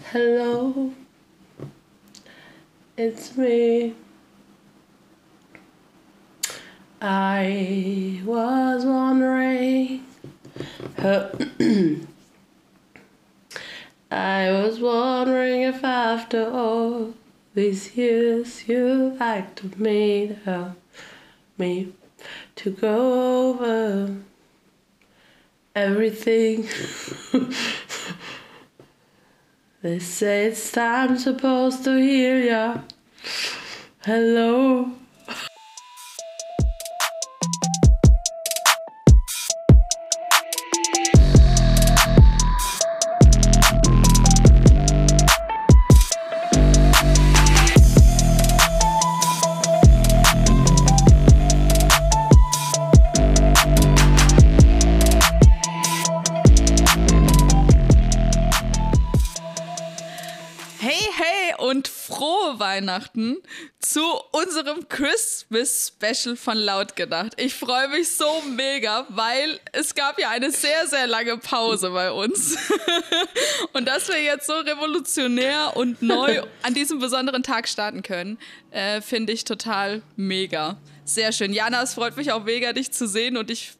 Hello, it's me. I was wondering. I was wondering if after all these years you like to meet me to go over everything. they say it's time supposed to heal ya. Hello. Weihnachten zu unserem Christmas-Special von Laut gedacht. Ich freue mich so mega, weil es gab ja eine sehr, sehr lange Pause bei uns. und dass wir jetzt so revolutionär und neu an diesem besonderen Tag starten können, äh, finde ich total mega. Sehr schön. Jana, es freut mich auch mega, dich zu sehen und ich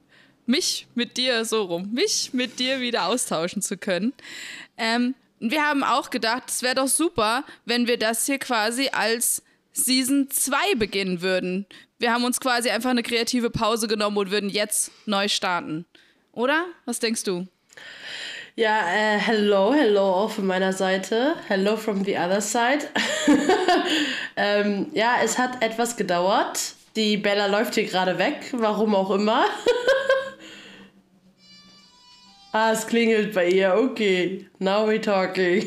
mich mit dir so rum, mich mit dir wieder austauschen zu können. Ähm, wir haben auch gedacht, es wäre doch super, wenn wir das hier quasi als Season 2 beginnen würden. Wir haben uns quasi einfach eine kreative Pause genommen und würden jetzt neu starten. Oder? Was denkst du? Ja, äh, hello, hello auch von meiner Seite. Hello from the other side. ähm, ja, es hat etwas gedauert. Die Bella läuft hier gerade weg, warum auch immer. Ah, es klingelt bei ihr. Okay, now we're talking.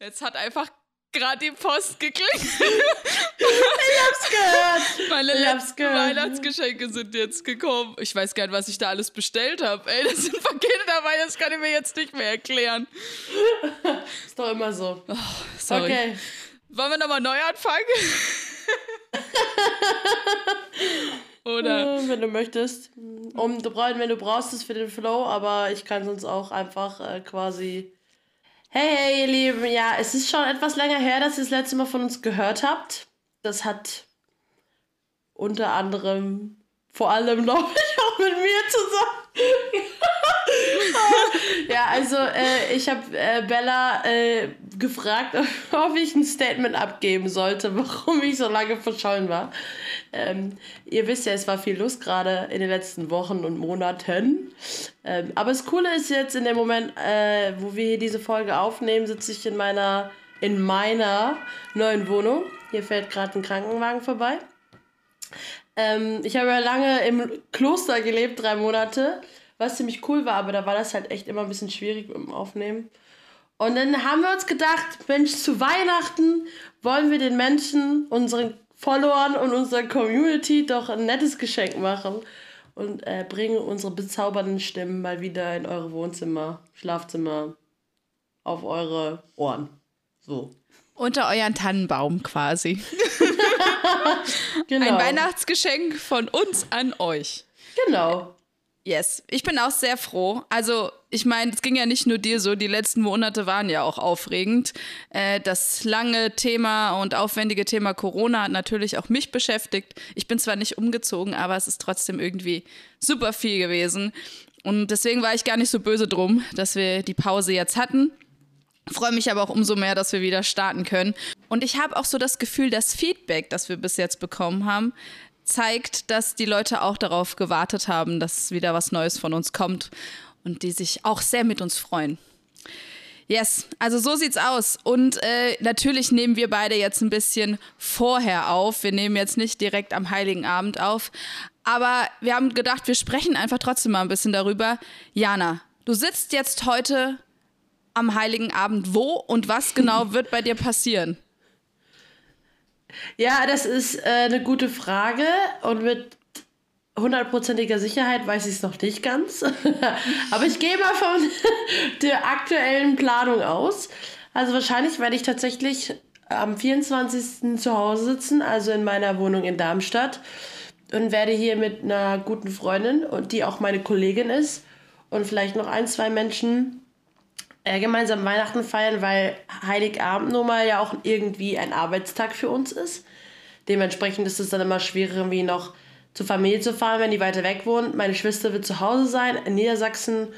Jetzt hat einfach gerade die Post geklingelt. ich hab's gehört. Meine ich hab's gehört. Weihnachtsgeschenke sind jetzt gekommen. Ich weiß gar nicht, was ich da alles bestellt habe. Ey, das sind Pakete dabei, das kann ich mir jetzt nicht mehr erklären. Ist doch immer so. Oh, sorry. Okay. Wollen wir nochmal neu anfangen? Oder? Wenn du möchtest. Um, du brauchst, wenn du brauchst es für den Flow, aber ich kann sonst auch einfach äh, quasi. Hey, hey, ihr Lieben, ja, es ist schon etwas länger her, dass ihr das letzte Mal von uns gehört habt. Das hat unter anderem, vor allem, glaube ich, auch mit mir zusammen. ja, also äh, ich habe äh, Bella äh, gefragt, ob ich ein Statement abgeben sollte, warum ich so lange verschollen war. Ähm, ihr wisst ja, es war viel los gerade in den letzten Wochen und Monaten. Ähm, aber das Coole ist jetzt in dem Moment, äh, wo wir hier diese Folge aufnehmen, sitze ich in meiner, in meiner neuen Wohnung. Hier fährt gerade ein Krankenwagen vorbei. Ähm, ich habe ja lange im Kloster gelebt, drei Monate was ziemlich cool war, aber da war das halt echt immer ein bisschen schwierig mit dem Aufnehmen. Und dann haben wir uns gedacht, Mensch, zu Weihnachten wollen wir den Menschen, unseren Followern und unserer Community doch ein nettes Geschenk machen und äh, bringen unsere bezaubernden Stimmen mal wieder in eure Wohnzimmer, Schlafzimmer, auf eure Ohren. So. Unter euren Tannenbaum quasi. genau. Ein Weihnachtsgeschenk von uns an euch. Genau. Yes, ich bin auch sehr froh. Also, ich meine, es ging ja nicht nur dir so, die letzten Monate waren ja auch aufregend. Äh, das lange Thema und aufwendige Thema Corona hat natürlich auch mich beschäftigt. Ich bin zwar nicht umgezogen, aber es ist trotzdem irgendwie super viel gewesen. Und deswegen war ich gar nicht so böse drum, dass wir die Pause jetzt hatten. Freue mich aber auch umso mehr, dass wir wieder starten können. Und ich habe auch so das Gefühl, das Feedback, das wir bis jetzt bekommen haben, zeigt, dass die Leute auch darauf gewartet haben, dass wieder was Neues von uns kommt und die sich auch sehr mit uns freuen. Yes, also so sieht's aus. Und äh, natürlich nehmen wir beide jetzt ein bisschen vorher auf. Wir nehmen jetzt nicht direkt am Heiligen Abend auf. Aber wir haben gedacht, wir sprechen einfach trotzdem mal ein bisschen darüber. Jana, du sitzt jetzt heute am Heiligen Abend wo und was genau wird bei dir passieren? Ja, das ist äh, eine gute Frage und mit hundertprozentiger Sicherheit weiß ich es noch nicht ganz. Aber ich gehe mal von der aktuellen Planung aus. Also wahrscheinlich werde ich tatsächlich am 24. zu Hause sitzen, also in meiner Wohnung in Darmstadt. und werde hier mit einer guten Freundin, und die auch meine Kollegin ist, und vielleicht noch ein, zwei Menschen äh, gemeinsam Weihnachten feiern, weil Heiligabend nun mal ja auch irgendwie ein Arbeitstag für uns ist. Dementsprechend ist es dann immer schwieriger, irgendwie noch zur Familie zu fahren, wenn die weiter weg wohnt. Meine Schwester wird zu Hause sein in Niedersachsen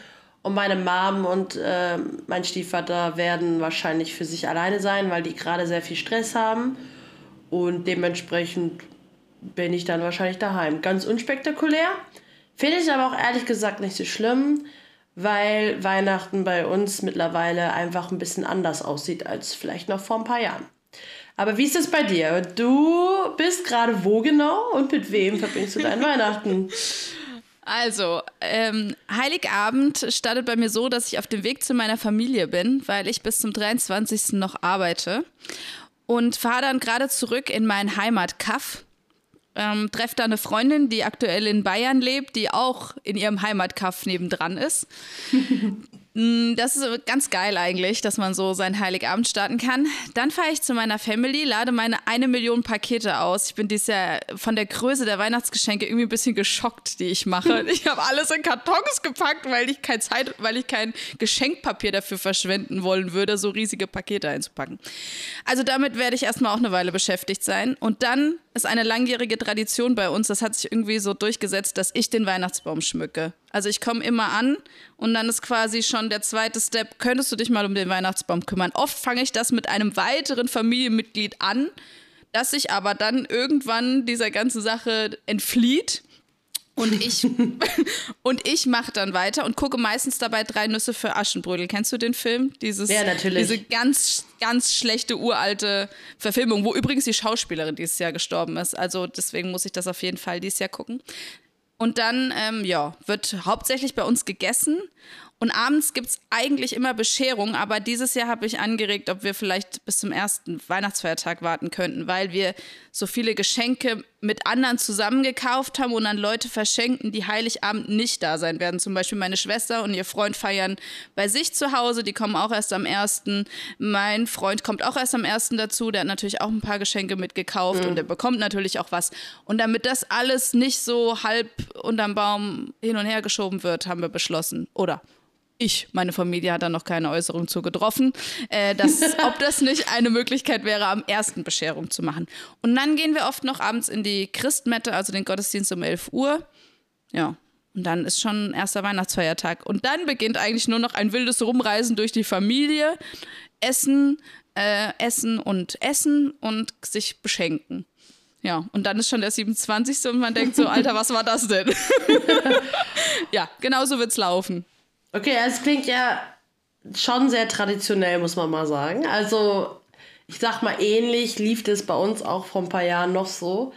und meine Mom und äh, mein Stiefvater werden wahrscheinlich für sich alleine sein, weil die gerade sehr viel Stress haben. Und dementsprechend bin ich dann wahrscheinlich daheim. Ganz unspektakulär. Finde ich aber auch ehrlich gesagt nicht so schlimm, weil Weihnachten bei uns mittlerweile einfach ein bisschen anders aussieht als vielleicht noch vor ein paar Jahren. Aber wie ist es bei dir? Du bist gerade wo genau und mit wem verbringst du deinen Weihnachten? Also, ähm, Heiligabend startet bei mir so, dass ich auf dem Weg zu meiner Familie bin, weil ich bis zum 23. noch arbeite und fahre dann gerade zurück in meinen Heimatkaff ähm, treffe da eine Freundin, die aktuell in Bayern lebt, die auch in ihrem Heimatkaff nebendran ist. Mm, das ist ganz geil eigentlich, dass man so seinen Heiligabend starten kann. Dann fahre ich zu meiner Family, lade meine eine Million Pakete aus. Ich bin dieses Jahr von der Größe der Weihnachtsgeschenke irgendwie ein bisschen geschockt, die ich mache. Ich habe alles in Kartons gepackt, weil ich keine Zeit, weil ich kein Geschenkpapier dafür verschwenden wollen würde, so riesige Pakete einzupacken. Also damit werde ich erstmal auch eine Weile beschäftigt sein. Und dann ist eine langjährige Tradition bei uns, das hat sich irgendwie so durchgesetzt, dass ich den Weihnachtsbaum schmücke. Also ich komme immer an und dann ist quasi schon der zweite Step, könntest du dich mal um den Weihnachtsbaum kümmern. Oft fange ich das mit einem weiteren Familienmitglied an, das sich aber dann irgendwann dieser ganzen Sache entflieht. Und ich, und ich mache dann weiter und gucke meistens dabei drei Nüsse für Aschenbrödel. Kennst du den Film? Dieses, ja, natürlich. Diese ganz, ganz schlechte uralte Verfilmung, wo übrigens die Schauspielerin dieses Jahr gestorben ist. Also deswegen muss ich das auf jeden Fall dieses Jahr gucken. Und dann, ähm, ja, wird hauptsächlich bei uns gegessen. Und abends gibt es eigentlich immer Bescherung, aber dieses Jahr habe ich angeregt, ob wir vielleicht bis zum ersten Weihnachtsfeiertag warten könnten, weil wir so viele Geschenke mit anderen zusammengekauft haben und an Leute verschenken, die Heiligabend nicht da sein werden. Zum Beispiel meine Schwester und ihr Freund feiern bei sich zu Hause, die kommen auch erst am ersten. Mein Freund kommt auch erst am ersten dazu, der hat natürlich auch ein paar Geschenke mitgekauft mhm. und der bekommt natürlich auch was. Und damit das alles nicht so halb unterm Baum hin und her geschoben wird, haben wir beschlossen, oder ich, meine Familie hat da noch keine Äußerung zu getroffen, äh, dass, ob das nicht eine Möglichkeit wäre, am ersten Bescherung zu machen. Und dann gehen wir oft noch abends in die Christmette, also den Gottesdienst um 11 Uhr. Ja, und dann ist schon erster Weihnachtsfeiertag. Und dann beginnt eigentlich nur noch ein wildes Rumreisen durch die Familie, Essen, äh, Essen und Essen und sich beschenken. Ja, und dann ist schon der 27. und man denkt so, Alter, was war das denn? ja, genau so wird's laufen. Okay, es klingt ja schon sehr traditionell, muss man mal sagen. Also, ich sag mal, ähnlich lief das bei uns auch vor ein paar Jahren noch so.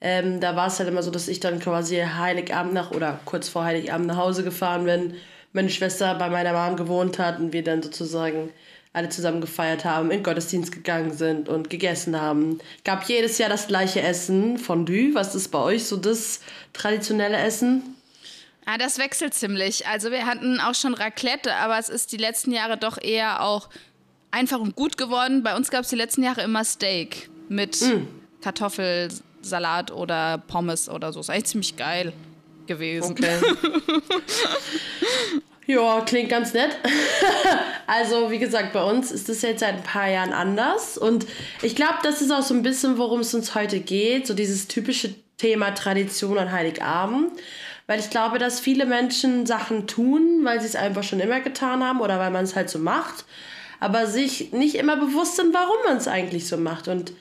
Ähm, da war es halt immer so, dass ich dann quasi Heiligabend nach oder kurz vor Heiligabend nach Hause gefahren bin, meine Schwester bei meiner Mom gewohnt hat und wir dann sozusagen alle zusammen gefeiert haben, in Gottesdienst gegangen sind und gegessen haben. Gab jedes Jahr das gleiche Essen, Fondue. Was ist bei euch so das traditionelle Essen? Ah, das wechselt ziemlich. Also wir hatten auch schon Raclette, aber es ist die letzten Jahre doch eher auch einfach und gut geworden. Bei uns gab es die letzten Jahre immer Steak mit mm. Kartoffelsalat oder Pommes oder so. Ist eigentlich ziemlich geil gewesen. Okay. ja, klingt ganz nett. also, wie gesagt, bei uns ist das jetzt seit ein paar Jahren anders. Und ich glaube, das ist auch so ein bisschen, worum es uns heute geht. So dieses typische Thema Tradition an Heiligabend. Weil ich glaube, dass viele Menschen Sachen tun, weil sie es einfach schon immer getan haben oder weil man es halt so macht, aber sich nicht immer bewusst sind, warum man es eigentlich so macht. Und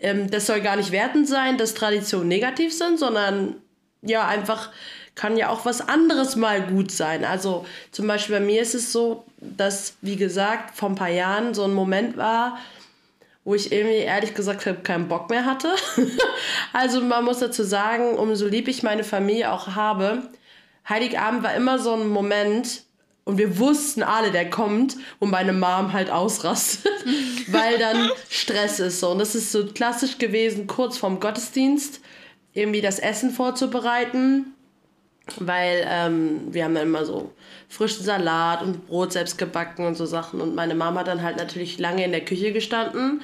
ähm, das soll gar nicht wertend sein, dass Traditionen negativ sind, sondern ja, einfach kann ja auch was anderes mal gut sein. Also zum Beispiel bei mir ist es so, dass, wie gesagt, vor ein paar Jahren so ein Moment war, wo ich irgendwie ehrlich gesagt keinen Bock mehr hatte. also man muss dazu sagen, umso lieb ich meine Familie auch habe, Heiligabend war immer so ein Moment, und wir wussten alle, der kommt, wo meine Mom halt ausrastet, weil dann Stress ist. So. Und das ist so klassisch gewesen, kurz vorm Gottesdienst, irgendwie das Essen vorzubereiten weil ähm, wir haben dann immer so frischen Salat und Brot selbst gebacken und so Sachen und meine Mama hat dann halt natürlich lange in der Küche gestanden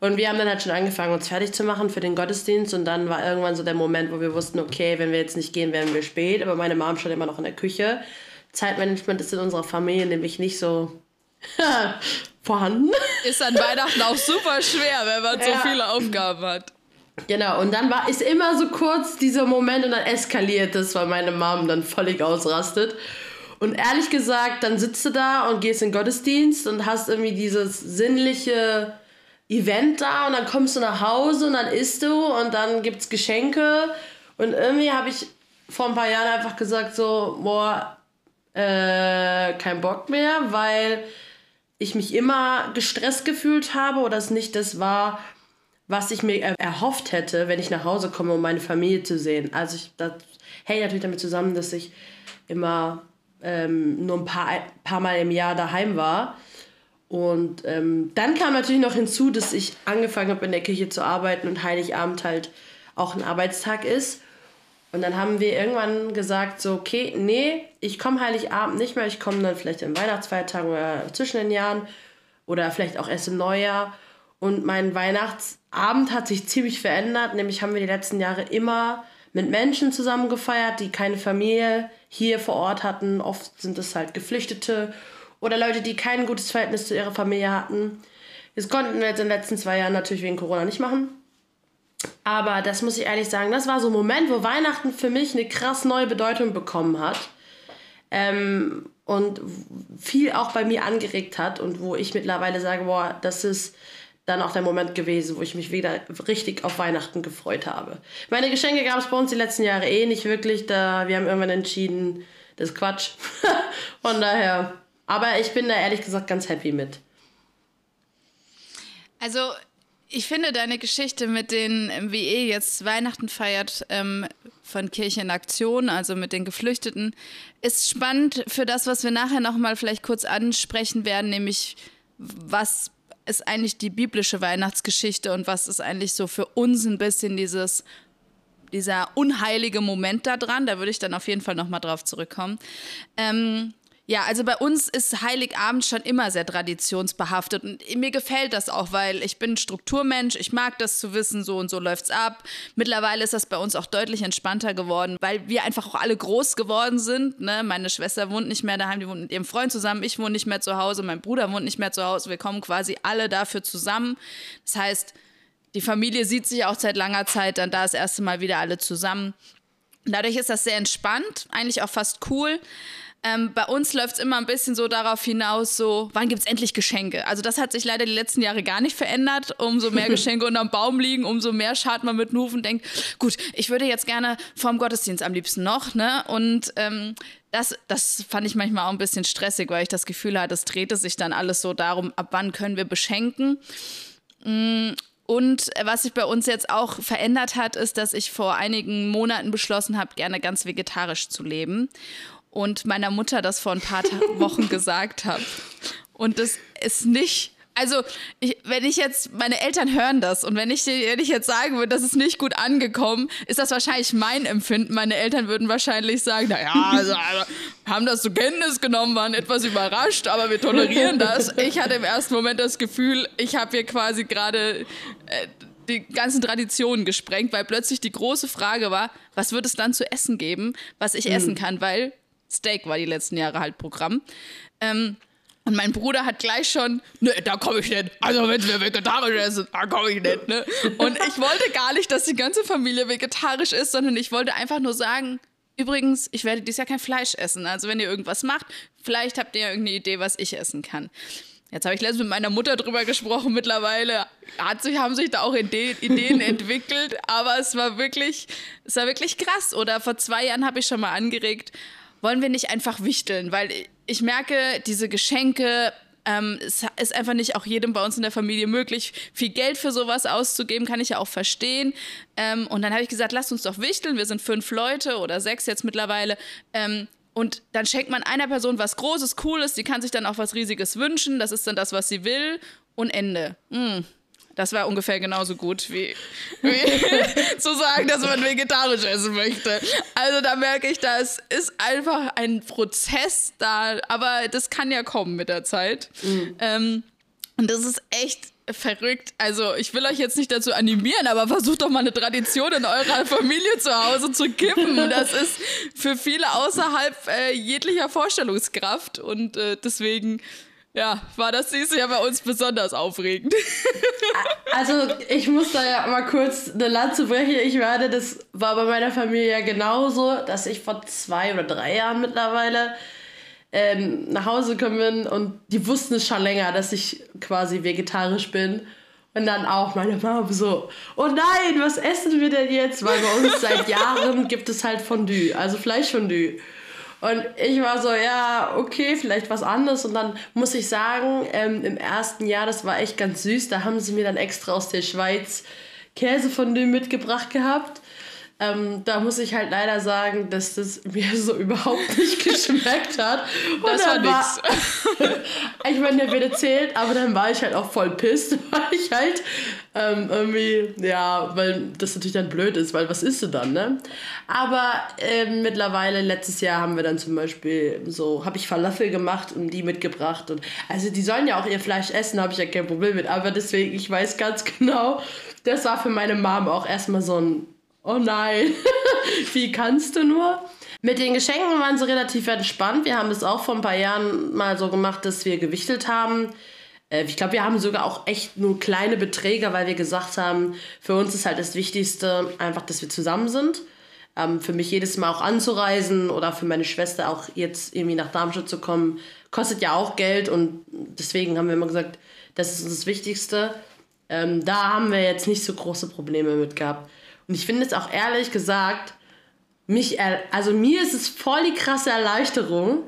Und wir haben dann halt schon angefangen, uns fertig zu machen für den Gottesdienst. Und dann war irgendwann so der Moment, wo wir wussten, okay, wenn wir jetzt nicht gehen, werden wir spät. Aber meine Mom stand immer noch in der Küche. Zeitmanagement ist in unserer Familie nämlich nicht so vorhanden. Ist an Weihnachten auch super schwer, wenn man ja. so viele Aufgaben hat. Genau, und dann war ist immer so kurz dieser Moment und dann eskaliert es, weil meine Mom dann völlig ausrastet. Und ehrlich gesagt, dann sitzt du da und gehst in den Gottesdienst und hast irgendwie dieses sinnliche Event da und dann kommst du nach Hause und dann isst du und dann gibt es Geschenke. Und irgendwie habe ich vor ein paar Jahren einfach gesagt, so, boah, äh, kein Bock mehr, weil ich mich immer gestresst gefühlt habe oder es nicht das war, was ich mir erhofft hätte, wenn ich nach Hause komme, um meine Familie zu sehen. Also ich, das hängt natürlich damit zusammen, dass ich immer ähm, nur ein paar, paar Mal im Jahr daheim war. Und ähm, dann kam natürlich noch hinzu, dass ich angefangen habe, in der Kirche zu arbeiten und Heiligabend halt auch ein Arbeitstag ist. Und dann haben wir irgendwann gesagt, so, okay, nee, ich komme Heiligabend nicht mehr, ich komme dann vielleicht im Weihnachtsfeiertag oder zwischen den Jahren oder vielleicht auch erst im Neujahr. Und mein Weihnachtsabend hat sich ziemlich verändert, nämlich haben wir die letzten Jahre immer mit Menschen zusammen gefeiert, die keine Familie hier vor Ort hatten. Oft sind es halt Geflüchtete oder Leute, die kein gutes Verhältnis zu ihrer Familie hatten. Das konnten wir jetzt in den letzten zwei Jahren natürlich wegen Corona nicht machen. Aber das muss ich ehrlich sagen, das war so ein Moment, wo Weihnachten für mich eine krass neue Bedeutung bekommen hat. Ähm, und viel auch bei mir angeregt hat und wo ich mittlerweile sage, boah, das ist dann auch der Moment gewesen, wo ich mich wieder richtig auf Weihnachten gefreut habe. Meine Geschenke gab es bei uns die letzten Jahre eh nicht wirklich, da wir haben irgendwann entschieden, das ist Quatsch. Von daher, aber ich bin da ehrlich gesagt ganz happy mit. Also ich finde deine Geschichte mit den, wie ihr jetzt Weihnachten feiert, ähm, von Kirche in Aktion, also mit den Geflüchteten, ist spannend für das, was wir nachher nochmal vielleicht kurz ansprechen werden, nämlich was ist eigentlich die biblische Weihnachtsgeschichte und was ist eigentlich so für uns ein bisschen dieses dieser unheilige Moment da dran. Da würde ich dann auf jeden Fall nochmal drauf zurückkommen. Ähm, ja, also bei uns ist Heiligabend schon immer sehr traditionsbehaftet und mir gefällt das auch, weil ich bin Strukturmensch, ich mag das zu wissen, so und so läuft's ab. Mittlerweile ist das bei uns auch deutlich entspannter geworden, weil wir einfach auch alle groß geworden sind. Ne? Meine Schwester wohnt nicht mehr daheim, die wohnt mit ihrem Freund zusammen, ich wohne nicht mehr zu Hause, mein Bruder wohnt nicht mehr zu Hause. Wir kommen quasi alle dafür zusammen. Das heißt, die Familie sieht sich auch seit langer Zeit dann da das erste Mal wieder alle zusammen. Dadurch ist das sehr entspannt, eigentlich auch fast cool. Ähm, bei uns läuft es immer ein bisschen so darauf hinaus, so, wann gibt es endlich Geschenke? Also das hat sich leider die letzten Jahre gar nicht verändert. Umso mehr Geschenke unterm Baum liegen, umso mehr schaut man mit den Hufen und denkt, gut, ich würde jetzt gerne vorm Gottesdienst am liebsten noch, ne? Und ähm, das, das fand ich manchmal auch ein bisschen stressig, weil ich das Gefühl hatte, es drehte sich dann alles so darum, ab wann können wir beschenken. Mm, und was sich bei uns jetzt auch verändert hat, ist, dass ich vor einigen Monaten beschlossen habe, gerne ganz vegetarisch zu leben und meiner Mutter das vor ein paar Wochen gesagt habe. Und das ist nicht. Also, ich, wenn ich jetzt, meine Eltern hören das und wenn ich, wenn ich jetzt sagen würde, das ist nicht gut angekommen, ist das wahrscheinlich mein Empfinden. Meine Eltern würden wahrscheinlich sagen, naja, also, also, haben das zur Kenntnis genommen, waren etwas überrascht, aber wir tolerieren das. Ich hatte im ersten Moment das Gefühl, ich habe hier quasi gerade äh, die ganzen Traditionen gesprengt, weil plötzlich die große Frage war, was wird es dann zu essen geben, was ich mhm. essen kann, weil Steak war die letzten Jahre halt Programm. Ähm, und mein Bruder hat gleich schon, ne, da komme ich nicht. Also wenn wir vegetarisch essen, da komme ich nicht. Ne? Und ich wollte gar nicht, dass die ganze Familie vegetarisch ist, sondern ich wollte einfach nur sagen, übrigens, ich werde dieses Jahr kein Fleisch essen. Also wenn ihr irgendwas macht, vielleicht habt ihr irgendeine Idee, was ich essen kann. Jetzt habe ich letztens mit meiner Mutter drüber gesprochen. Mittlerweile hat sich, haben sich da auch Ideen entwickelt, aber es war wirklich, es war wirklich krass. Oder vor zwei Jahren habe ich schon mal angeregt, wollen wir nicht einfach wichteln? Weil ich merke, diese Geschenke, ähm, es ist einfach nicht auch jedem bei uns in der Familie möglich, viel Geld für sowas auszugeben, kann ich ja auch verstehen. Ähm, und dann habe ich gesagt, lasst uns doch wichteln. Wir sind fünf Leute oder sechs jetzt mittlerweile. Ähm, und dann schenkt man einer Person was Großes, Cooles, die kann sich dann auch was Riesiges wünschen. Das ist dann das, was sie will. Und Ende. Mm, das war ungefähr genauso gut wie, wie zu sagen, dass man vegetarisch essen möchte. Also da merke ich, das ist einfach ein Prozess da, aber das kann ja kommen mit der Zeit. Mhm. Ähm, und das ist echt verrückt. Also, ich will euch jetzt nicht dazu animieren, aber versucht doch mal eine Tradition in eurer Familie zu Hause zu kippen. Das ist für viele außerhalb äh, jeglicher Vorstellungskraft und äh, deswegen. Ja, war das dieses Jahr bei uns besonders aufregend. Also, ich muss da ja mal kurz eine Lanze brechen. Ich werde, das war bei meiner Familie ja genauso, dass ich vor zwei oder drei Jahren mittlerweile ähm, nach Hause gekommen bin und die wussten es schon länger, dass ich quasi vegetarisch bin. Und dann auch meine Mama so, oh nein, was essen wir denn jetzt? Weil bei uns seit Jahren gibt es halt Fondue, also Fleischfondue. Und ich war so, ja, okay, vielleicht was anderes. Und dann muss ich sagen, ähm, im ersten Jahr, das war echt ganz süß, da haben sie mir dann extra aus der Schweiz Käsefondue mitgebracht gehabt. Ähm, da muss ich halt leider sagen, dass das mir so überhaupt nicht geschmeckt hat. Und das war nix. ich meine, der wird erzählt, aber dann war ich halt auch voll pisst, weil ich halt ähm, irgendwie, ja, weil das natürlich dann blöd ist, weil was isst du dann, ne? Aber ähm, mittlerweile, letztes Jahr haben wir dann zum Beispiel so, habe ich Falafel gemacht und die mitgebracht. Und also die sollen ja auch ihr Fleisch essen, habe ich ja kein Problem mit. Aber deswegen, ich weiß ganz genau, das war für meine Mom auch erstmal so ein oh nein, wie kannst du nur? Mit den Geschenken waren sie relativ entspannt. Wir haben das auch vor ein paar Jahren mal so gemacht, dass wir gewichtelt haben. Äh, ich glaube, wir haben sogar auch echt nur kleine Beträge, weil wir gesagt haben, für uns ist halt das Wichtigste einfach, dass wir zusammen sind. Ähm, für mich jedes Mal auch anzureisen oder für meine Schwester auch jetzt irgendwie nach Darmstadt zu kommen, kostet ja auch Geld und deswegen haben wir immer gesagt, das ist uns das Wichtigste. Ähm, da haben wir jetzt nicht so große Probleme mit gehabt. Und ich finde es auch ehrlich gesagt, mich, also mir ist es voll die krasse Erleichterung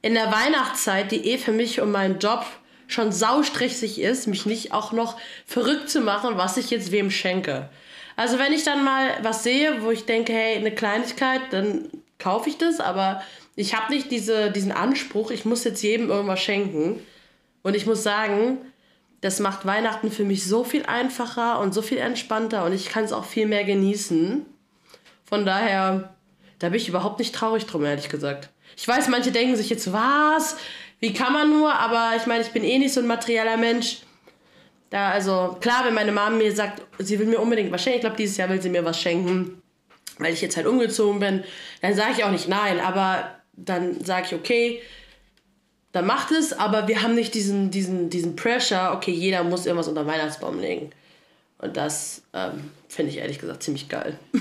in der Weihnachtszeit, die eh für mich und meinen Job schon saustressig ist, mich nicht auch noch verrückt zu machen, was ich jetzt wem schenke. Also wenn ich dann mal was sehe, wo ich denke, hey, eine Kleinigkeit, dann kaufe ich das, aber ich habe nicht diese, diesen Anspruch, ich muss jetzt jedem irgendwas schenken. Und ich muss sagen, das macht Weihnachten für mich so viel einfacher und so viel entspannter und ich kann es auch viel mehr genießen. Von daher, da bin ich überhaupt nicht traurig drum, ehrlich gesagt. Ich weiß, manche denken sich jetzt, was? Wie kann man nur? Aber ich meine, ich bin eh nicht so ein materieller Mensch. Da, also, klar, wenn meine Mama mir sagt, sie will mir unbedingt was schenken, ich glaube, dieses Jahr will sie mir was schenken, weil ich jetzt halt umgezogen bin, dann sage ich auch nicht nein, aber dann sage ich, okay, dann macht es, aber wir haben nicht diesen, diesen, diesen Pressure, okay, jeder muss irgendwas unter den Weihnachtsbaum legen. Und das ähm, finde ich ehrlich gesagt ziemlich geil.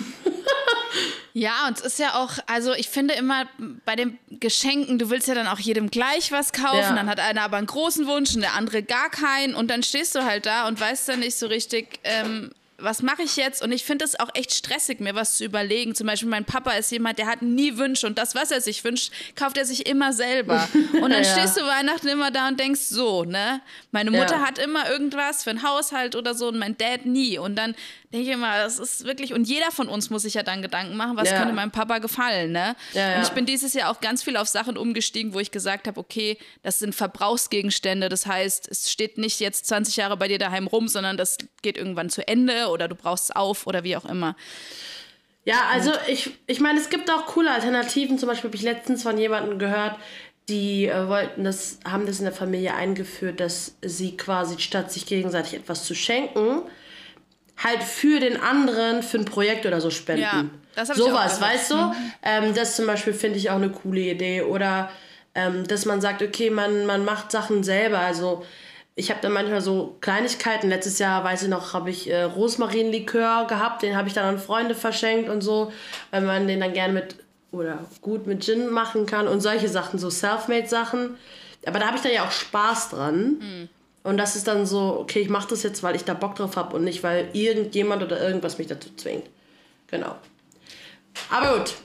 Ja, und es ist ja auch, also ich finde immer bei den Geschenken, du willst ja dann auch jedem gleich was kaufen, ja. dann hat einer aber einen großen Wunsch und der andere gar keinen und dann stehst du halt da und weißt dann nicht so richtig, ähm, was mache ich jetzt? Und ich finde es auch echt stressig, mir was zu überlegen. Zum Beispiel, mein Papa ist jemand, der hat nie Wünsche und das, was er sich wünscht, kauft er sich immer selber. Und dann ja. stehst du Weihnachten immer da und denkst so, ne? Meine Mutter ja. hat immer irgendwas für einen Haushalt oder so und mein Dad nie. Und dann denke ich immer, das ist wirklich, und jeder von uns muss sich ja dann Gedanken machen, was ja. könnte meinem Papa gefallen, ne? Und ich bin dieses Jahr auch ganz viel auf Sachen umgestiegen, wo ich gesagt habe, okay, das sind Verbrauchsgegenstände, das heißt, es steht nicht jetzt 20 Jahre bei dir daheim rum, sondern das geht irgendwann zu Ende oder du brauchst es auf oder wie auch immer. Ja, also ich, ich meine, es gibt auch coole Alternativen. Zum Beispiel habe ich letztens von jemandem gehört, die äh, wollten das, haben das in der Familie eingeführt, dass sie quasi statt sich gegenseitig etwas zu schenken, halt für den anderen für ein Projekt oder so spenden. Ja, das habe Sowas, auch weißt du? Mhm. Ähm, das zum Beispiel finde ich auch eine coole Idee. Oder ähm, dass man sagt, okay, man, man macht Sachen selber. Also ich habe dann manchmal so Kleinigkeiten. Letztes Jahr, weiß ich noch, habe ich äh, Rosmarinlikör gehabt. Den habe ich dann an Freunde verschenkt und so, weil man den dann gerne mit oder gut mit Gin machen kann und solche Sachen, so Selfmade-Sachen. Aber da habe ich dann ja auch Spaß dran. Mhm. Und das ist dann so, okay, ich mache das jetzt, weil ich da Bock drauf habe und nicht, weil irgendjemand oder irgendwas mich dazu zwingt. Genau. Aber gut.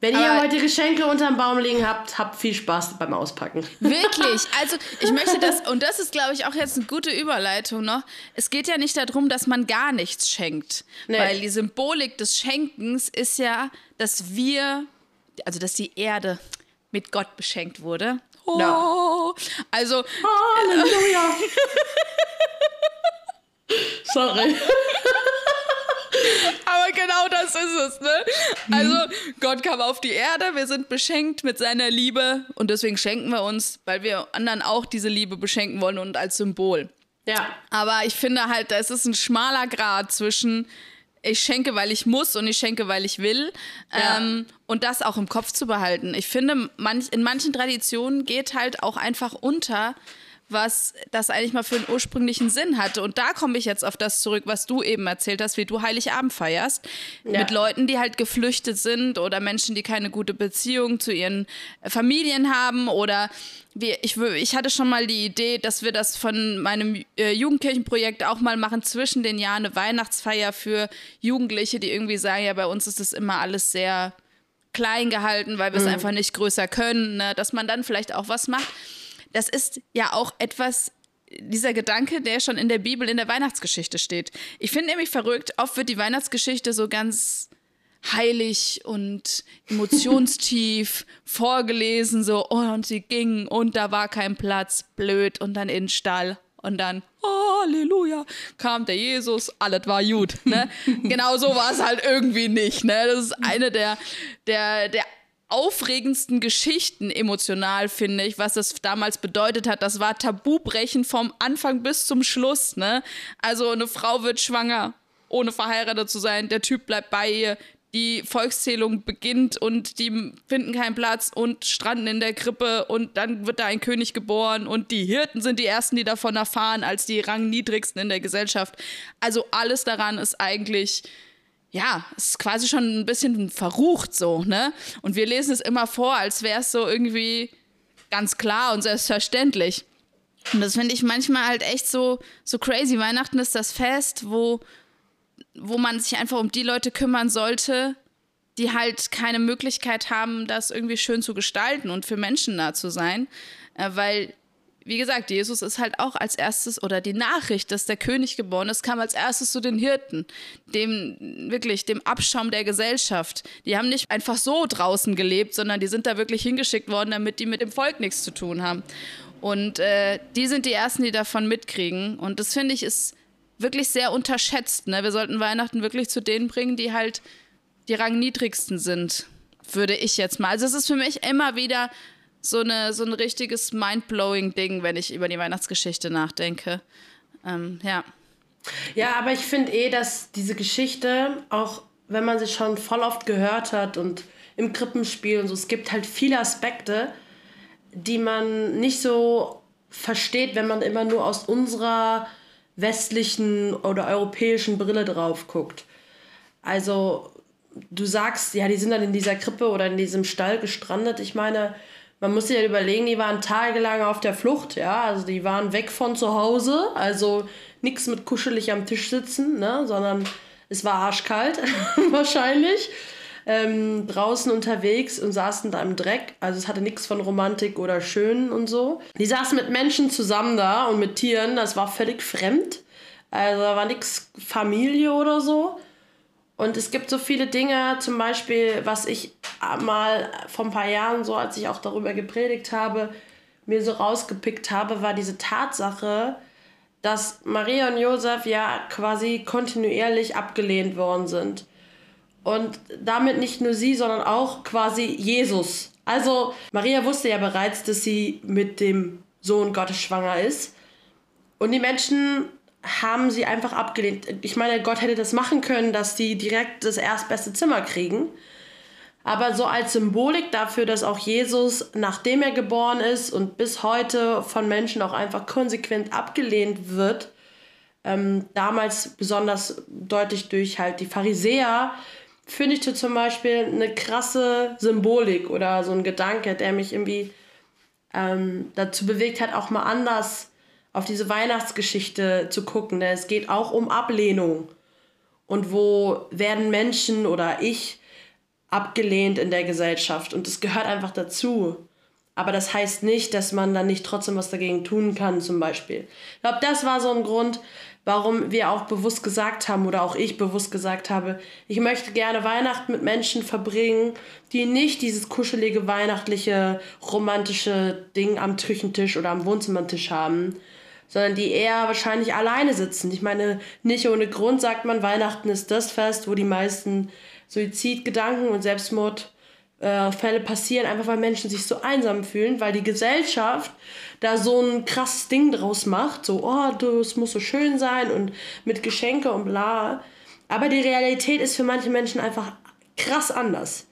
Wenn Aber ihr heute Geschenke unterm Baum liegen habt, habt viel Spaß beim Auspacken. Wirklich. Also ich möchte das, und das ist, glaube ich, auch jetzt eine gute Überleitung noch. Es geht ja nicht darum, dass man gar nichts schenkt. Nee. Weil die Symbolik des Schenkens ist ja, dass wir, also dass die Erde mit Gott beschenkt wurde. Oh. No. Also. Halleluja. Sorry. Aber genau das ist es, ne? Also, Gott kam auf die Erde, wir sind beschenkt mit seiner Liebe und deswegen schenken wir uns, weil wir anderen auch diese Liebe beschenken wollen und als Symbol. Ja. Aber ich finde halt, es ist ein schmaler Grad zwischen ich schenke, weil ich muss und ich schenke, weil ich will. Ja. Ähm, und das auch im Kopf zu behalten. Ich finde, manch, in manchen Traditionen geht halt auch einfach unter, was das eigentlich mal für einen ursprünglichen Sinn hatte. Und da komme ich jetzt auf das zurück, was du eben erzählt hast, wie du Heiligabend feierst. Ja. Mit Leuten, die halt geflüchtet sind oder Menschen, die keine gute Beziehung zu ihren Familien haben oder wir, ich, ich hatte schon mal die Idee, dass wir das von meinem äh, Jugendkirchenprojekt auch mal machen, zwischen den Jahren eine Weihnachtsfeier für Jugendliche, die irgendwie sagen, ja, bei uns ist das immer alles sehr klein gehalten, weil wir es mhm. einfach nicht größer können, ne? dass man dann vielleicht auch was macht. Das ist ja auch etwas, dieser Gedanke, der schon in der Bibel, in der Weihnachtsgeschichte steht. Ich finde nämlich verrückt, oft wird die Weihnachtsgeschichte so ganz heilig und emotionstief vorgelesen, so, oh, und sie ging und da war kein Platz, blöd, und dann in den Stall. Und dann, Halleluja, kam der Jesus, alles war gut. Ne? genau so war es halt irgendwie nicht. Ne? Das ist eine der, der, der aufregendsten Geschichten emotional, finde ich, was es damals bedeutet hat. Das war Tabubrechen vom Anfang bis zum Schluss. Ne? Also eine Frau wird schwanger, ohne verheiratet zu sein. Der Typ bleibt bei ihr. Die Volkszählung beginnt und die finden keinen Platz und stranden in der Krippe und dann wird da ein König geboren und die Hirten sind die ersten, die davon erfahren, als die rangniedrigsten in der Gesellschaft. Also alles daran ist eigentlich ja, ist quasi schon ein bisschen verrucht so, ne? Und wir lesen es immer vor, als wäre es so irgendwie ganz klar und selbstverständlich. Und das finde ich manchmal halt echt so, so crazy. Weihnachten ist das Fest, wo, wo man sich einfach um die Leute kümmern sollte, die halt keine Möglichkeit haben, das irgendwie schön zu gestalten und für Menschen da zu sein. Äh, weil wie gesagt, Jesus ist halt auch als erstes, oder die Nachricht, dass der König geboren ist, kam als erstes zu den Hirten, dem wirklich dem Abschaum der Gesellschaft. Die haben nicht einfach so draußen gelebt, sondern die sind da wirklich hingeschickt worden, damit die mit dem Volk nichts zu tun haben. Und äh, die sind die Ersten, die davon mitkriegen. Und das finde ich ist wirklich sehr unterschätzt. Ne? Wir sollten Weihnachten wirklich zu denen bringen, die halt die rangniedrigsten sind, würde ich jetzt mal. Also es ist für mich immer wieder so, eine, so ein richtiges mindblowing Ding, wenn ich über die Weihnachtsgeschichte nachdenke. Ähm, ja. Ja, aber ich finde eh, dass diese Geschichte, auch wenn man sie schon voll oft gehört hat und im Krippenspiel und so, es gibt halt viele Aspekte, die man nicht so versteht, wenn man immer nur aus unserer westlichen oder europäischen Brille drauf guckt. Also, du sagst, ja, die sind dann in dieser Krippe oder in diesem Stall gestrandet. Ich meine, man muss sich ja überlegen, die waren tagelang auf der Flucht, ja, also die waren weg von zu Hause, also nichts mit kuschelig am Tisch sitzen, ne, sondern es war arschkalt wahrscheinlich. Ähm, draußen unterwegs und saßen da im Dreck. Also es hatte nichts von Romantik oder Schön und so. Die saßen mit Menschen zusammen da und mit Tieren, das war völlig fremd. Also da war nichts Familie oder so. Und es gibt so viele Dinge, zum Beispiel, was ich mal vor ein paar Jahren so, als ich auch darüber gepredigt habe, mir so rausgepickt habe, war diese Tatsache, dass Maria und Josef ja quasi kontinuierlich abgelehnt worden sind. Und damit nicht nur sie, sondern auch quasi Jesus. Also Maria wusste ja bereits, dass sie mit dem Sohn Gottes schwanger ist. Und die Menschen haben sie einfach abgelehnt. Ich meine, Gott hätte das machen können, dass die direkt das erstbeste Zimmer kriegen. Aber so als Symbolik dafür, dass auch Jesus, nachdem er geboren ist und bis heute von Menschen auch einfach konsequent abgelehnt wird, ähm, damals besonders deutlich durch halt die Pharisäer, finde ich zum Beispiel eine krasse Symbolik oder so ein Gedanke, der mich irgendwie ähm, dazu bewegt hat, auch mal anders auf diese Weihnachtsgeschichte zu gucken. Denn es geht auch um Ablehnung. Und wo werden Menschen oder ich abgelehnt in der Gesellschaft? Und das gehört einfach dazu. Aber das heißt nicht, dass man dann nicht trotzdem was dagegen tun kann, zum Beispiel. Ich glaube, das war so ein Grund, warum wir auch bewusst gesagt haben oder auch ich bewusst gesagt habe, ich möchte gerne Weihnachten mit Menschen verbringen, die nicht dieses kuschelige, weihnachtliche, romantische Ding am Küchentisch oder am Wohnzimmertisch haben, sondern die eher wahrscheinlich alleine sitzen. Ich meine, nicht ohne Grund sagt man, Weihnachten ist das Fest, wo die meisten Suizidgedanken und Selbstmord äh, passieren, einfach weil Menschen sich so einsam fühlen, weil die Gesellschaft da so ein krasses Ding draus macht, so, oh, das muss so schön sein und mit Geschenke und bla. Aber die Realität ist für manche Menschen einfach krass anders.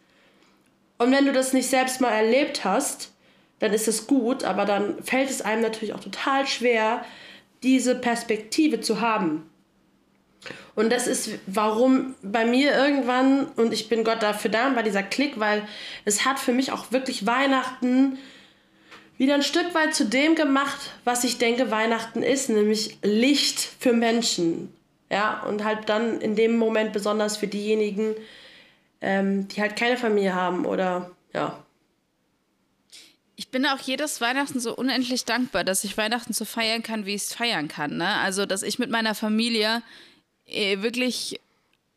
Und wenn du das nicht selbst mal erlebt hast, dann ist es gut, aber dann fällt es einem natürlich auch total schwer, diese Perspektive zu haben. Und das ist, warum bei mir irgendwann, und ich bin Gott dafür da, bei dieser Klick, weil es hat für mich auch wirklich Weihnachten wieder ein Stück weit zu dem gemacht, was ich denke, Weihnachten ist, nämlich Licht für Menschen. Ja, und halt dann in dem Moment besonders für diejenigen, ähm, die halt keine Familie haben oder ja. Ich bin auch jedes Weihnachten so unendlich dankbar, dass ich Weihnachten so feiern kann, wie ich es feiern kann. Ne? Also, dass ich mit meiner Familie äh, wirklich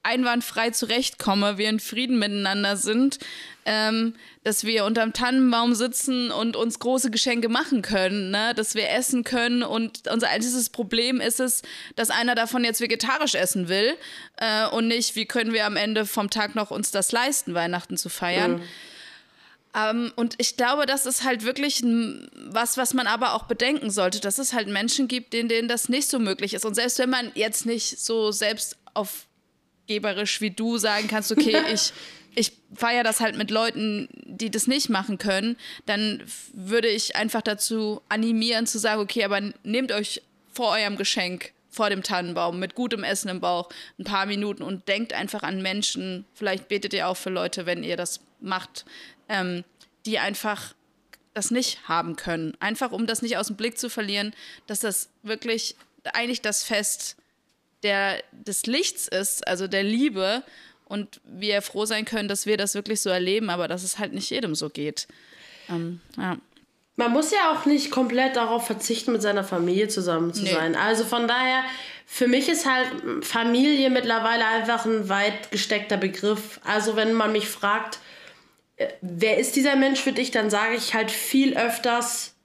einwandfrei zurechtkomme, wir in Frieden miteinander sind, ähm, dass wir unterm Tannenbaum sitzen und uns große Geschenke machen können, ne? dass wir essen können und unser einziges Problem ist es, dass einer davon jetzt vegetarisch essen will äh, und nicht, wie können wir am Ende vom Tag noch uns das leisten, Weihnachten zu feiern. Mhm. Um, und ich glaube, das ist halt wirklich was, was man aber auch bedenken sollte, dass es halt Menschen gibt, denen, denen das nicht so möglich ist. Und selbst wenn man jetzt nicht so selbst aufgeberisch wie du sagen kannst, okay, ich, ich feiere das halt mit Leuten, die das nicht machen können, dann würde ich einfach dazu animieren zu sagen, okay, aber nehmt euch vor eurem Geschenk vor dem Tannenbaum mit gutem Essen im Bauch ein paar Minuten und denkt einfach an Menschen. Vielleicht betet ihr auch für Leute, wenn ihr das macht, ähm, die einfach das nicht haben können. Einfach um das nicht aus dem Blick zu verlieren, dass das wirklich eigentlich das Fest der, des Lichts ist, also der Liebe. Und wir froh sein können, dass wir das wirklich so erleben, aber dass es halt nicht jedem so geht. Ähm, ja. Man muss ja auch nicht komplett darauf verzichten, mit seiner Familie zusammen zu nee. sein. Also von daher, für mich ist halt Familie mittlerweile einfach ein weit gesteckter Begriff. Also wenn man mich fragt, wer ist dieser Mensch für dich, dann sage ich halt viel öfters,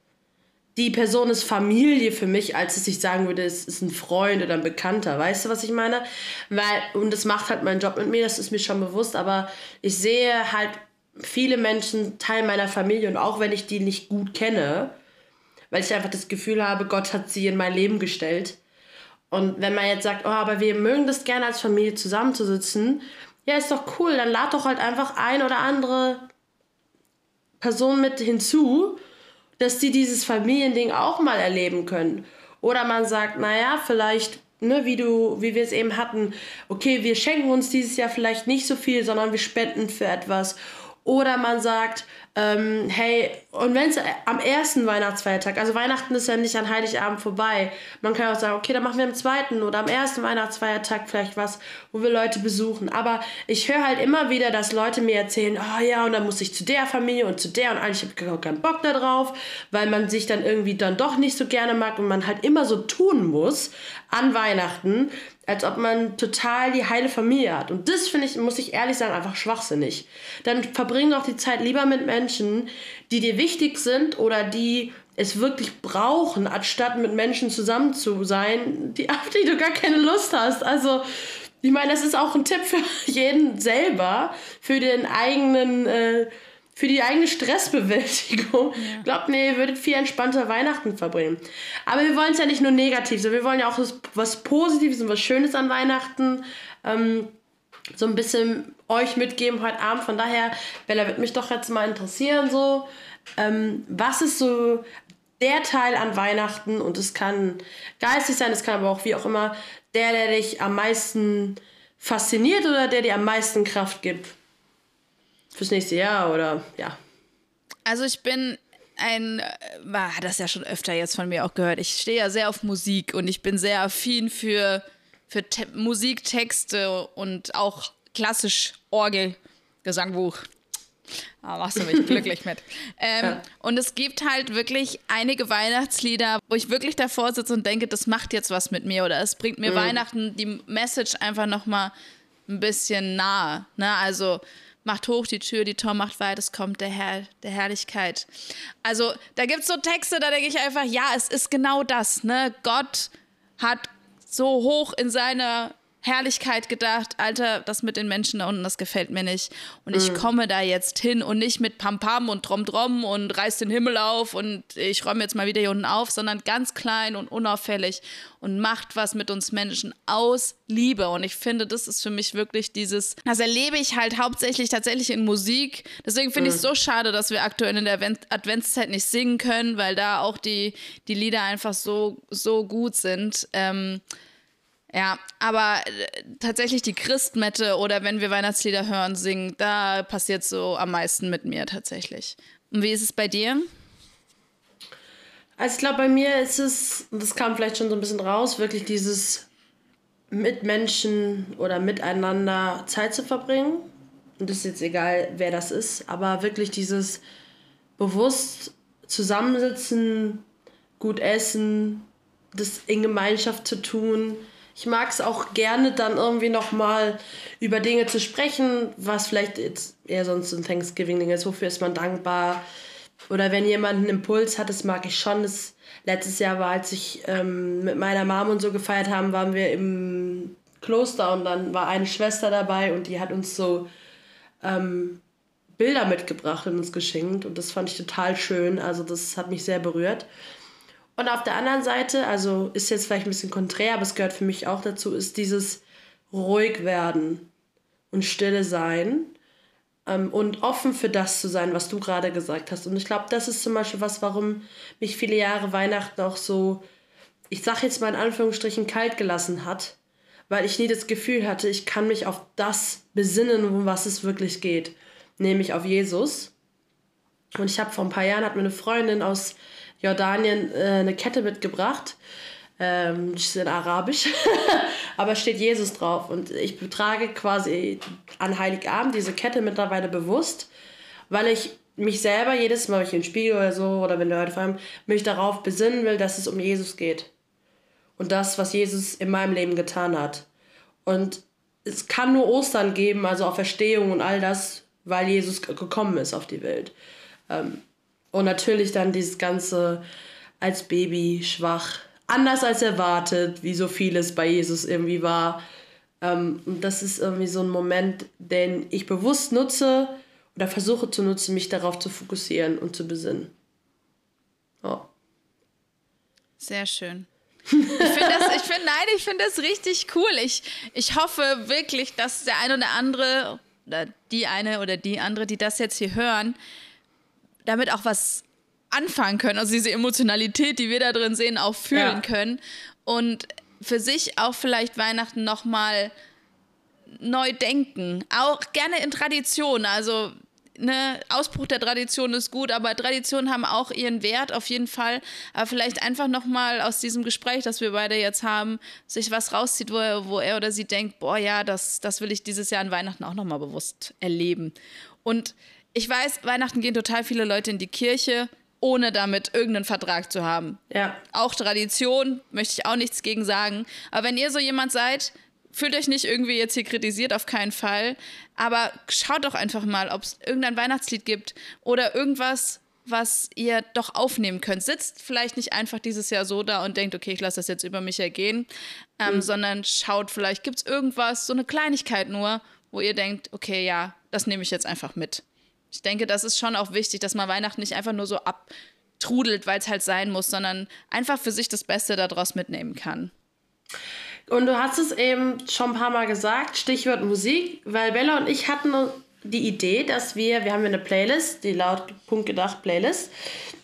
die Person ist Familie für mich, als dass ich sagen würde, es ist ein Freund oder ein Bekannter. Weißt du, was ich meine? Weil, und das macht halt meinen Job mit mir, das ist mir schon bewusst, aber ich sehe halt viele Menschen Teil meiner Familie und auch wenn ich die nicht gut kenne, weil ich einfach das Gefühl habe, Gott hat sie in mein Leben gestellt. Und wenn man jetzt sagt, oh, aber wir mögen das gerne als Familie zusammenzusitzen, ja, ist doch cool. Dann lad doch halt einfach ein oder andere Person mit hinzu, dass die dieses Familiending auch mal erleben können. Oder man sagt, naja, vielleicht, ne, wie du, wie wir es eben hatten, okay, wir schenken uns dieses Jahr vielleicht nicht so viel, sondern wir spenden für etwas. Oder man sagt, ähm, hey, und wenn es am ersten Weihnachtsfeiertag, also Weihnachten ist ja nicht an Heiligabend vorbei, man kann auch sagen, okay, dann machen wir am zweiten oder am ersten Weihnachtsfeiertag vielleicht was, wo wir Leute besuchen. Aber ich höre halt immer wieder, dass Leute mir erzählen, oh ja, und dann muss ich zu der Familie und zu der und eigentlich habe ich keinen Bock da drauf, weil man sich dann irgendwie dann doch nicht so gerne mag und man halt immer so tun muss an Weihnachten, als ob man total die heile Familie hat. Und das finde ich, muss ich ehrlich sagen, einfach schwachsinnig. Dann verbring doch die Zeit lieber mit Menschen, die dir wichtig sind oder die es wirklich brauchen, anstatt mit Menschen zusammen zu sein, die, auf die du gar keine Lust hast. Also, ich meine, das ist auch ein Tipp für jeden selber, für den eigenen. Äh, für die eigene Stressbewältigung. Ja. Glaubt mir, ihr würdet viel entspannter Weihnachten verbringen. Aber wir wollen es ja nicht nur negativ, sondern wir wollen ja auch was, was Positives und was Schönes an Weihnachten ähm, so ein bisschen euch mitgeben heute Abend. Von daher, Bella, wird mich doch jetzt mal interessieren, so, ähm, was ist so der Teil an Weihnachten und es kann geistig sein, es kann aber auch wie auch immer, der, der dich am meisten fasziniert oder der dir am meisten Kraft gibt? fürs nächste Jahr oder ja? Also ich bin ein, war äh, das ja schon öfter jetzt von mir auch gehört. Ich stehe ja sehr auf Musik und ich bin sehr affin für, für Te Musiktexte und auch klassisch Orgel, Gesangbuch. Da machst du mich glücklich mit. Ähm, ja. Und es gibt halt wirklich einige Weihnachtslieder, wo ich wirklich davor sitze und denke, das macht jetzt was mit mir oder es bringt mir mhm. Weihnachten die Message einfach nochmal ein bisschen nahe. Ne? Also macht hoch die Tür, die Tor macht weit, es kommt der Herr der Herrlichkeit. Also da gibt es so Texte, da denke ich einfach, ja, es ist genau das. Ne? Gott hat so hoch in seiner Herrlichkeit gedacht, Alter, das mit den Menschen da unten, das gefällt mir nicht. Und ich mhm. komme da jetzt hin und nicht mit Pam Pam und Trom Trom und reiß den Himmel auf und ich räume jetzt mal wieder hier unten auf, sondern ganz klein und unauffällig und macht was mit uns Menschen aus Liebe. Und ich finde, das ist für mich wirklich dieses, das erlebe ich halt hauptsächlich tatsächlich in Musik. Deswegen finde mhm. ich es so schade, dass wir aktuell in der Adventszeit nicht singen können, weil da auch die, die Lieder einfach so, so gut sind. Ähm, ja, aber äh, tatsächlich die Christmette oder wenn wir Weihnachtslieder hören, singen, da passiert so am meisten mit mir tatsächlich. Und wie ist es bei dir? Also ich glaube, bei mir ist es, das kam vielleicht schon so ein bisschen raus, wirklich dieses mit Menschen oder miteinander Zeit zu verbringen. Und das ist jetzt egal, wer das ist, aber wirklich dieses bewusst zusammensitzen, gut essen, das in Gemeinschaft zu tun, ich mag es auch gerne, dann irgendwie nochmal über Dinge zu sprechen, was vielleicht jetzt eher sonst ein Thanksgiving-Ding ist. Wofür ist man dankbar? Oder wenn jemand einen Impuls hat, das mag ich schon. Das letztes Jahr war, als ich ähm, mit meiner Mom und so gefeiert haben, waren wir im Kloster und dann war eine Schwester dabei und die hat uns so ähm, Bilder mitgebracht und uns geschenkt und das fand ich total schön. Also das hat mich sehr berührt. Und auf der anderen Seite, also ist jetzt vielleicht ein bisschen konträr, aber es gehört für mich auch dazu, ist dieses ruhig werden und stille sein ähm, und offen für das zu sein, was du gerade gesagt hast. Und ich glaube, das ist zum Beispiel was, warum mich viele Jahre Weihnachten auch so, ich sag jetzt mal in Anführungsstrichen, kalt gelassen hat, weil ich nie das Gefühl hatte, ich kann mich auf das besinnen, um was es wirklich geht, nämlich auf Jesus. Und ich habe vor ein paar Jahren hat mir eine Freundin aus Jordanien äh, eine Kette mitgebracht. Ähm, ist in Arabisch, aber steht Jesus drauf. Und ich betrage quasi an Heiligabend diese Kette mittlerweile bewusst, weil ich mich selber jedes Mal, wenn ich in den Spiegel oder so, oder wenn Leute vor allem, mich darauf besinnen will, dass es um Jesus geht. Und das, was Jesus in meinem Leben getan hat. Und es kann nur Ostern geben, also auch Verstehung und all das, weil Jesus gekommen ist auf die Welt. Ähm, und natürlich dann dieses Ganze als Baby schwach, anders als erwartet, wie so vieles bei Jesus irgendwie war. Ähm, und das ist irgendwie so ein Moment, den ich bewusst nutze oder versuche zu nutzen, mich darauf zu fokussieren und zu besinnen. Oh. Sehr schön. Ich finde das, ich finde, nein, ich finde das richtig cool. Ich, ich hoffe wirklich, dass der eine oder andere oder die eine oder die andere, die das jetzt hier hören, damit auch was anfangen können, also diese Emotionalität, die wir da drin sehen, auch fühlen ja. können und für sich auch vielleicht Weihnachten nochmal neu denken, auch gerne in Tradition, also ne, Ausbruch der Tradition ist gut, aber Traditionen haben auch ihren Wert auf jeden Fall. Aber vielleicht einfach nochmal aus diesem Gespräch, das wir beide jetzt haben, sich was rauszieht, wo er, wo er oder sie denkt, boah ja, das, das will ich dieses Jahr an Weihnachten auch nochmal bewusst erleben. Und ich weiß, Weihnachten gehen total viele Leute in die Kirche, ohne damit irgendeinen Vertrag zu haben. Ja. Auch Tradition, möchte ich auch nichts gegen sagen. Aber wenn ihr so jemand seid, fühlt euch nicht irgendwie jetzt hier kritisiert, auf keinen Fall. Aber schaut doch einfach mal, ob es irgendein Weihnachtslied gibt oder irgendwas, was ihr doch aufnehmen könnt. Sitzt vielleicht nicht einfach dieses Jahr so da und denkt, okay, ich lasse das jetzt über mich ergehen, ähm, mhm. sondern schaut, vielleicht gibt es irgendwas, so eine Kleinigkeit nur, wo ihr denkt, okay, ja, das nehme ich jetzt einfach mit ich denke, das ist schon auch wichtig, dass man Weihnachten nicht einfach nur so abtrudelt, weil es halt sein muss, sondern einfach für sich das Beste daraus mitnehmen kann. Und du hast es eben schon ein paar Mal gesagt, Stichwort Musik, weil Bella und ich hatten die Idee, dass wir, wir haben eine Playlist, die laut Punkt gedacht Playlist,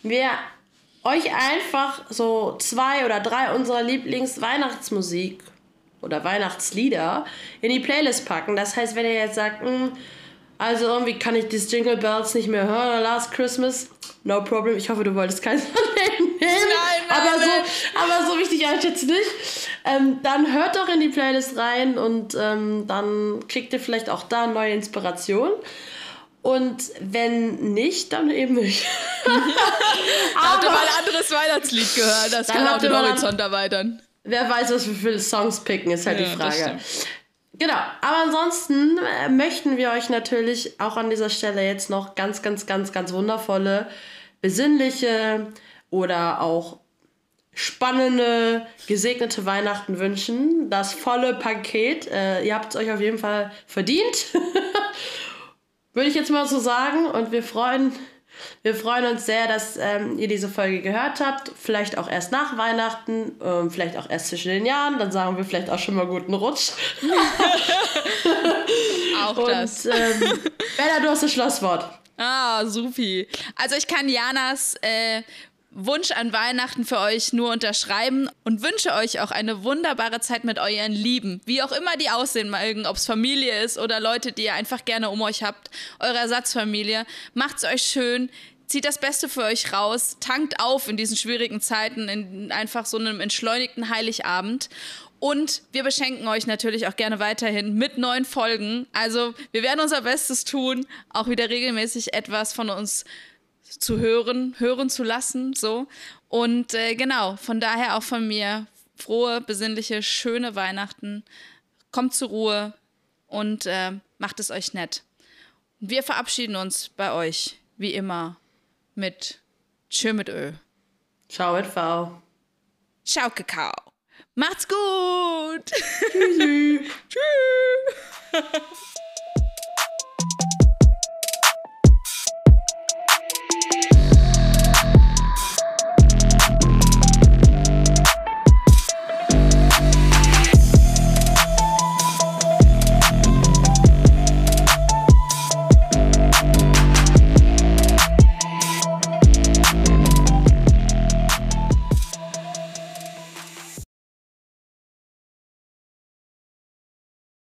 wir euch einfach so zwei oder drei unserer Lieblings-Weihnachtsmusik oder Weihnachtslieder in die Playlist packen. Das heißt, wenn ihr jetzt sagt, mh, hm, also irgendwie kann ich das Jingle Bells nicht mehr hören. Last Christmas, no problem. Ich hoffe, du wolltest keins von denen nehmen. Nein, nein, aber, nein. So, aber so wichtig jetzt nicht. Ähm, dann hört doch in die Playlist rein und ähm, dann kriegt ihr vielleicht auch da neue Inspiration. Und wenn nicht, dann eben nicht. da habt ihr mal ein anderes Weihnachtslied gehört. Das kann auch den Horizont erweitern. Wer weiß, was wir für Songs picken, ist halt ja, die Frage. Genau, aber ansonsten äh, möchten wir euch natürlich auch an dieser Stelle jetzt noch ganz, ganz, ganz, ganz wundervolle, besinnliche oder auch spannende, gesegnete Weihnachten wünschen. Das volle Paket. Äh, ihr habt es euch auf jeden Fall verdient. Würde ich jetzt mal so sagen. Und wir freuen, wir freuen uns sehr, dass ähm, ihr diese Folge gehört habt. Vielleicht auch erst nach Weihnachten, ähm, vielleicht auch erst zwischen den Jahren. Dann sagen wir vielleicht auch schon mal guten Rutsch. auch Und, das. Ähm, Bella, du hast das Schlusswort. Ah, supi. Also ich kann Janas äh, Wunsch an Weihnachten für euch nur unterschreiben und wünsche euch auch eine wunderbare Zeit mit euren Lieben, wie auch immer die aussehen mögen, ob es Familie ist oder Leute, die ihr einfach gerne um euch habt, eure Ersatzfamilie. Macht's euch schön, zieht das Beste für euch raus, tankt auf in diesen schwierigen Zeiten, in einfach so einem entschleunigten Heiligabend. Und wir beschenken euch natürlich auch gerne weiterhin mit neuen Folgen. Also wir werden unser Bestes tun, auch wieder regelmäßig etwas von uns zu hören, hören zu lassen, so. Und äh, genau, von daher auch von mir frohe, besinnliche, schöne Weihnachten. Kommt zur Ruhe und äh, macht es euch nett. Wir verabschieden uns bei euch, wie immer, mit Tschö mit Ö. Ciao mit V. Ciao, Kakao. Macht's gut. Tschüssi. Tschüss.